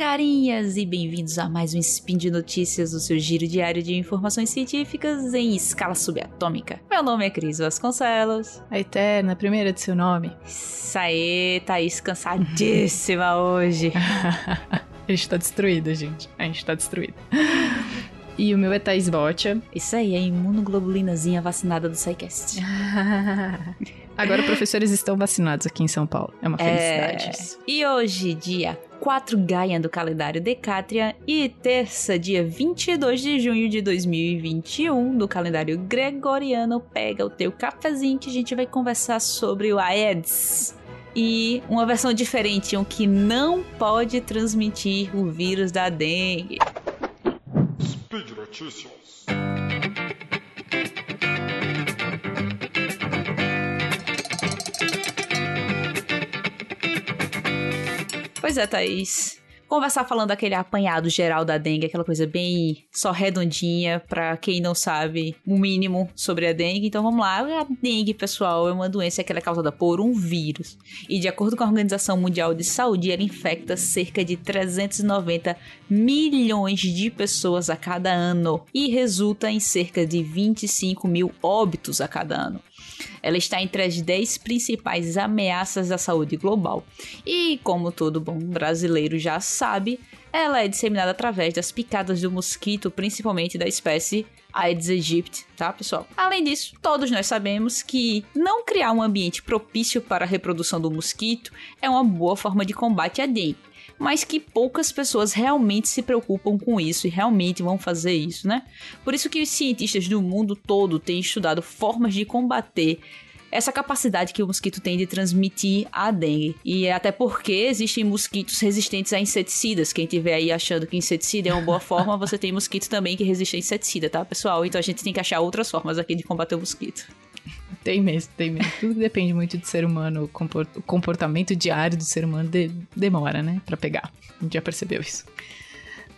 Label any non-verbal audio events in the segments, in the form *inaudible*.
carinhas e bem-vindos a mais um Spin de Notícias, o seu giro diário de informações científicas em escala subatômica. Meu nome é Cris Vasconcelos. A Eterna, primeira de seu nome. Isso aí, Thaís cansadíssima *laughs* hoje. a gente tá destruída, gente. A gente tá destruída. E o meu é Thaís Botia. Isso aí, é imunoglobulinazinha vacinada do SciCast. *laughs* Agora professores estão vacinados aqui em São Paulo. É uma felicidade é... E hoje, dia 4 Gaia do calendário Decátria e terça, dia 22 de junho de 2021 do calendário Gregoriano. Pega o teu cafezinho que a gente vai conversar sobre o Aedes. E uma versão diferente, um que não pode transmitir o vírus da dengue. Speed Notícias. Pois é, Thaís. Conversar falando daquele apanhado geral da dengue, aquela coisa bem só redondinha, para quem não sabe o mínimo sobre a dengue. Então vamos lá. A dengue, pessoal, é uma doença que é causada por um vírus. E de acordo com a Organização Mundial de Saúde, ela infecta cerca de 390 milhões de pessoas a cada ano e resulta em cerca de 25 mil óbitos a cada ano. Ela está entre as 10 principais ameaças à saúde global. E, como todo bom brasileiro já sabe, ela é disseminada através das picadas do mosquito, principalmente da espécie Aedes aegypti, tá, pessoal? Além disso, todos nós sabemos que não criar um ambiente propício para a reprodução do mosquito é uma boa forma de combate à dengue mas que poucas pessoas realmente se preocupam com isso e realmente vão fazer isso, né? Por isso que os cientistas do mundo todo têm estudado formas de combater essa capacidade que o mosquito tem de transmitir a dengue. E até porque existem mosquitos resistentes a inseticidas. Quem tiver aí achando que inseticida é uma boa forma, você tem mosquito também que resiste a inseticida, tá, pessoal? Então a gente tem que achar outras formas aqui de combater o mosquito. Tem mesmo, tem mesmo. Tudo depende muito do ser humano. O comportamento diário do ser humano de, demora, né? Pra pegar. A gente já percebeu isso.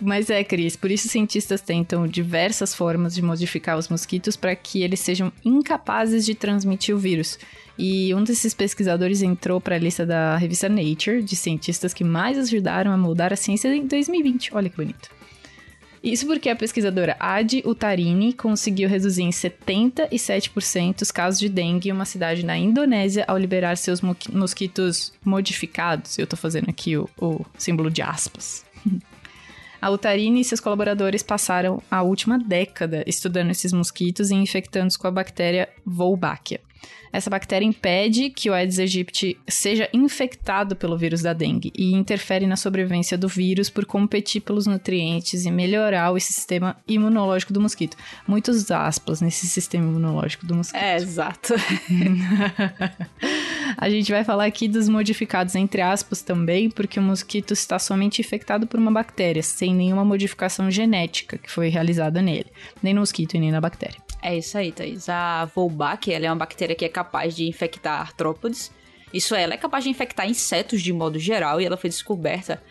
Mas é, Cris, por isso cientistas tentam diversas formas de modificar os mosquitos para que eles sejam incapazes de transmitir o vírus. E um desses pesquisadores entrou para a lista da revista Nature de cientistas que mais ajudaram a moldar a ciência em 2020. Olha que bonito. Isso porque a pesquisadora Adi Utarini conseguiu reduzir em 77% os casos de dengue em uma cidade na Indonésia ao liberar seus mosquitos modificados. Eu tô fazendo aqui o, o símbolo de aspas. *laughs* A Utarini e seus colaboradores passaram a última década estudando esses mosquitos e infectando-os com a bactéria Wolbachia. Essa bactéria impede que o Aedes aegypti seja infectado pelo vírus da dengue e interfere na sobrevivência do vírus por competir pelos nutrientes e melhorar o sistema imunológico do mosquito. Muitos aspas nesse sistema imunológico do mosquito. É, exato. *laughs* A gente vai falar aqui dos modificados entre aspas também, porque o mosquito está somente infectado por uma bactéria, sem nenhuma modificação genética que foi realizada nele, nem no mosquito e nem na bactéria. É isso aí, Thaís. A Wolbach, ela é uma bactéria que é capaz de infectar artrópodes. Isso é, ela é capaz de infectar insetos de modo geral e ela foi descoberta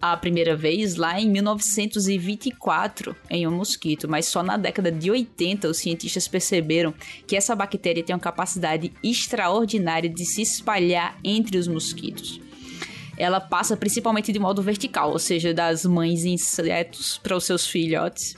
a primeira vez lá em 1924 em um mosquito, mas só na década de 80 os cientistas perceberam que essa bactéria tem uma capacidade extraordinária de se espalhar entre os mosquitos. Ela passa principalmente de modo vertical, ou seja, das mães insetos para os seus filhotes.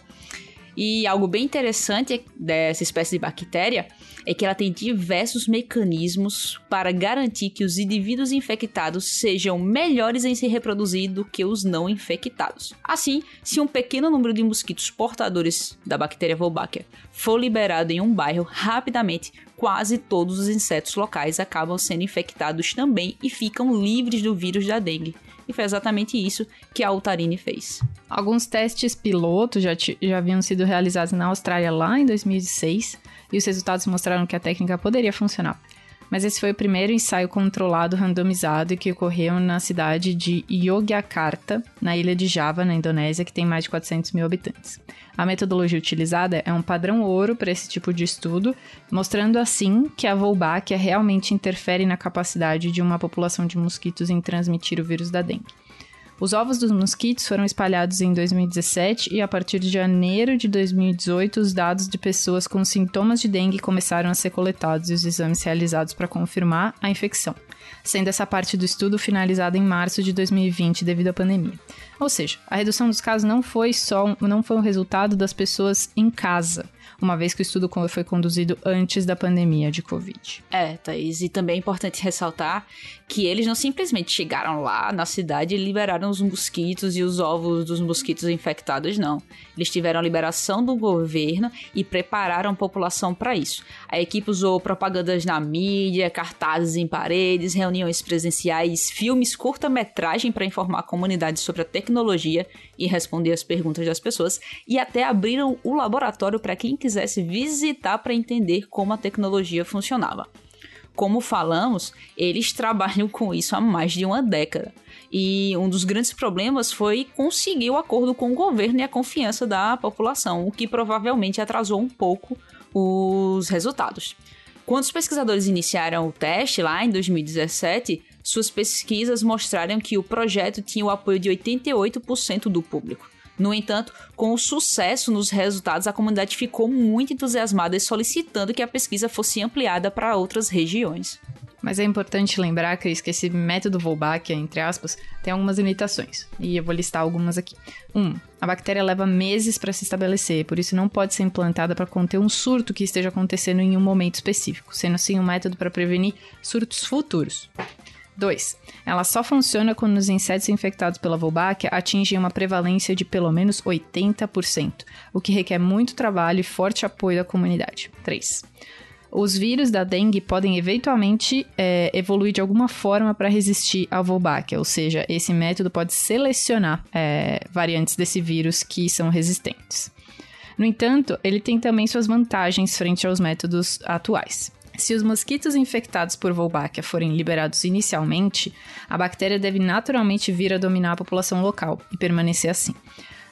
E algo bem interessante dessa espécie de bactéria é que ela tem diversos mecanismos para garantir que os indivíduos infectados sejam melhores em se reproduzir do que os não infectados. Assim, se um pequeno número de mosquitos portadores da bactéria Wolbachia for liberado em um bairro, rapidamente quase todos os insetos locais acabam sendo infectados também e ficam livres do vírus da dengue. E foi exatamente isso que a Altarini fez. Alguns testes pilotos já, já haviam sido realizados na Austrália lá em 2006 e os resultados mostraram que a técnica poderia funcionar. Mas esse foi o primeiro ensaio controlado randomizado que ocorreu na cidade de Yogyakarta, na ilha de Java, na Indonésia, que tem mais de 400 mil habitantes. A metodologia utilizada é um padrão ouro para esse tipo de estudo, mostrando assim que a Wolbachia realmente interfere na capacidade de uma população de mosquitos em transmitir o vírus da dengue. Os ovos dos mosquitos foram espalhados em 2017 e a partir de janeiro de 2018 os dados de pessoas com sintomas de dengue começaram a ser coletados e os exames realizados para confirmar a infecção. sendo essa parte do estudo finalizada em março de 2020 devido à pandemia. Ou seja, a redução dos casos não foi só não foi um resultado das pessoas em casa, uma vez que o estudo foi conduzido antes da pandemia de Covid. É, Thaís, e também é importante ressaltar que eles não simplesmente chegaram lá na cidade e liberaram os mosquitos e os ovos dos mosquitos infectados, não. Eles tiveram a liberação do governo e prepararam a população para isso. A equipe usou propagandas na mídia, cartazes em paredes, reuniões presenciais, filmes curta-metragem para informar a comunidade sobre a tecnologia e responder as perguntas das pessoas, e até abriram o laboratório para quem quisesse visitar para entender como a tecnologia funcionava. Como falamos, eles trabalham com isso há mais de uma década. E um dos grandes problemas foi conseguir o acordo com o governo e a confiança da população, o que provavelmente atrasou um pouco os resultados. Quando os pesquisadores iniciaram o teste lá em 2017, suas pesquisas mostraram que o projeto tinha o apoio de 88% do público. No entanto, com o sucesso nos resultados, a comunidade ficou muito entusiasmada e solicitando que a pesquisa fosse ampliada para outras regiões. Mas é importante lembrar, Cris, que esse método Wolbachia, entre aspas, tem algumas limitações. E eu vou listar algumas aqui. 1. Um, a bactéria leva meses para se estabelecer, por isso não pode ser implantada para conter um surto que esteja acontecendo em um momento específico, sendo assim um método para prevenir surtos futuros. 2. Ela só funciona quando os insetos infectados pela Wolbachia atingem uma prevalência de pelo menos 80%, o que requer muito trabalho e forte apoio da comunidade. 3. Os vírus da dengue podem eventualmente é, evoluir de alguma forma para resistir à Wolbachia, ou seja, esse método pode selecionar é, variantes desse vírus que são resistentes. No entanto, ele tem também suas vantagens frente aos métodos atuais. Se os mosquitos infectados por Wolbachia forem liberados inicialmente, a bactéria deve naturalmente vir a dominar a população local e permanecer assim.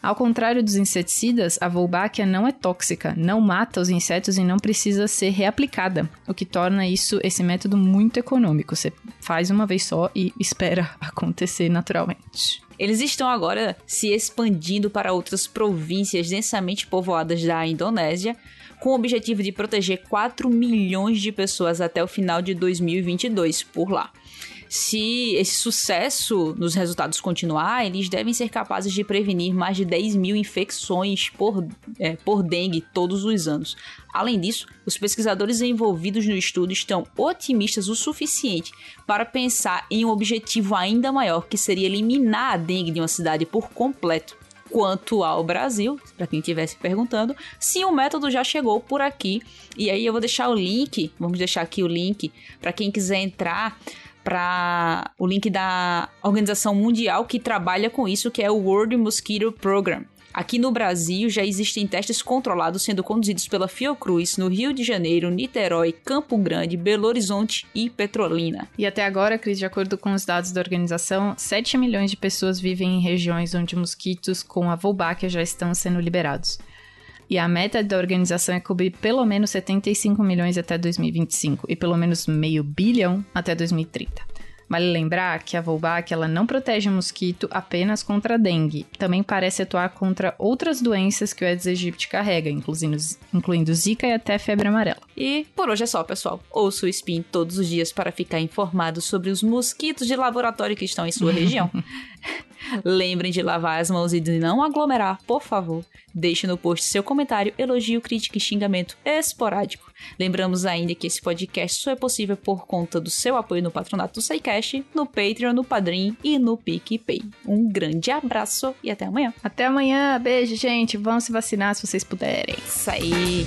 Ao contrário dos inseticidas, a Wolbachia não é tóxica, não mata os insetos e não precisa ser reaplicada, o que torna isso esse método muito econômico. Você faz uma vez só e espera *laughs* acontecer naturalmente. Eles estão agora se expandindo para outras províncias densamente povoadas da Indonésia, com o objetivo de proteger 4 milhões de pessoas até o final de 2022 por lá. Se esse sucesso nos resultados continuar, eles devem ser capazes de prevenir mais de 10 mil infecções por, é, por dengue todos os anos. Além disso, os pesquisadores envolvidos no estudo estão otimistas o suficiente para pensar em um objetivo ainda maior, que seria eliminar a dengue de uma cidade por completo quanto ao Brasil, para quem estivesse perguntando, sim, o método já chegou por aqui. E aí eu vou deixar o link, vamos deixar aqui o link para quem quiser entrar para o link da organização mundial que trabalha com isso, que é o World Mosquito Program. Aqui no Brasil já existem testes controlados sendo conduzidos pela Fiocruz no Rio de Janeiro, Niterói, Campo Grande, Belo Horizonte e Petrolina. E até agora, Cris, de acordo com os dados da organização, 7 milhões de pessoas vivem em regiões onde mosquitos com a Wolbachia já estão sendo liberados. E a meta da organização é cobrir pelo menos 75 milhões até 2025 e pelo menos meio bilhão até 2030. Vale lembrar que a Wolbachia ela não protege o mosquito apenas contra a dengue, também parece atuar contra outras doenças que o Aedes aegypti carrega, incluindo, incluindo zika e até febre amarela. E por hoje é só, pessoal. Ouça o Spin todos os dias para ficar informado sobre os mosquitos de laboratório que estão em sua região. *laughs* Lembrem de lavar as mãos e de não aglomerar, por favor. Deixe no post seu comentário, elogio, crítica e xingamento esporádico. Lembramos ainda que esse podcast só é possível por conta do seu apoio no patronato do SciCast, no Patreon, no Padrim e no PicPay. Um grande abraço e até amanhã. Até amanhã, beijo, gente. Vão se vacinar se vocês puderem. Isso aí.